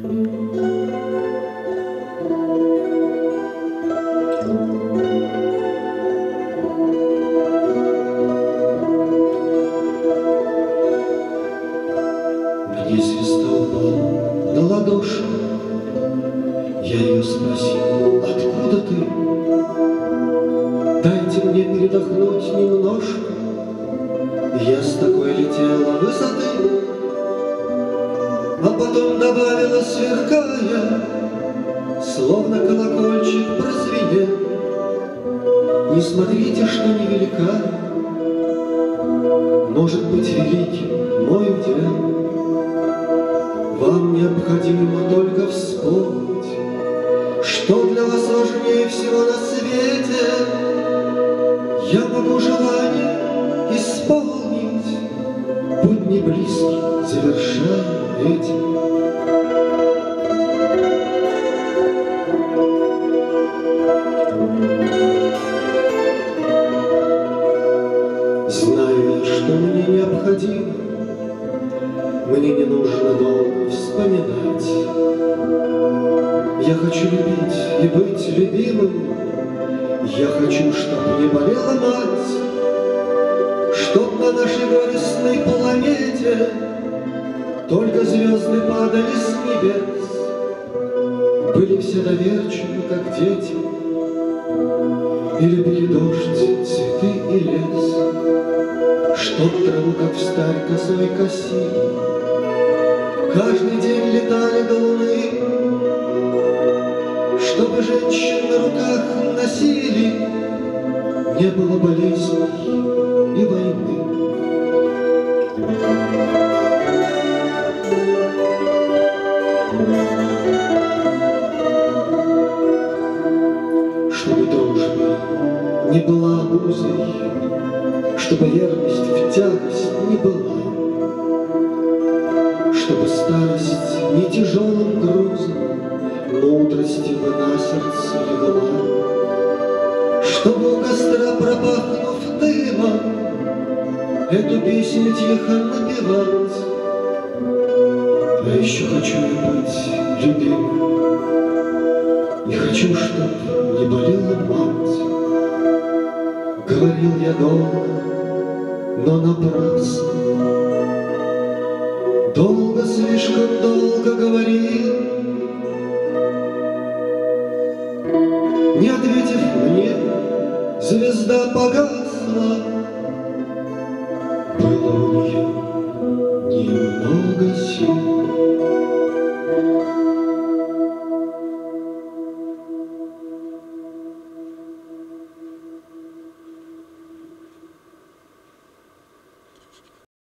Мне звезда упала на ладоши. Я ее спросил, откуда ты? Дайте мне передохнуть немножко. Я с такой летела высоты, А потом добавила, сверкая, Словно колокольчик прозвенел. Не смотрите, что невелика, Может быть великим мой удел. Вам необходимо только вспомнить, Что для вас важнее всего на свете. Я могу желание исполнить, не близкий, завершая этим. Знаю что мне необходимо, Мне не нужно долго вспоминать. Я хочу любить и быть любимым, Я хочу, чтоб не болела мать, Чтоб на нашей горестной планете Только звезды падали с небес, Были все доверчивы, как дети, И любили дождь, цветы и лес, Чтоб траву, как встарь, косой косили, Каждый день летали до луны, Чтобы женщин на руках носили, Не было болезней не была обузой, Чтобы верность в тягость не была, Чтобы старость не тяжелым грузом Мудрости бы на сердце легла, Чтобы у костра, пропахнув дымом, Эту песню тихо напевать. А еще хочу быть любимым, И хочу, чтоб не болела мать. Говорил я долго, но напрасно. Долго, слишком долго говорил, Не ответив мне, звезда погасла,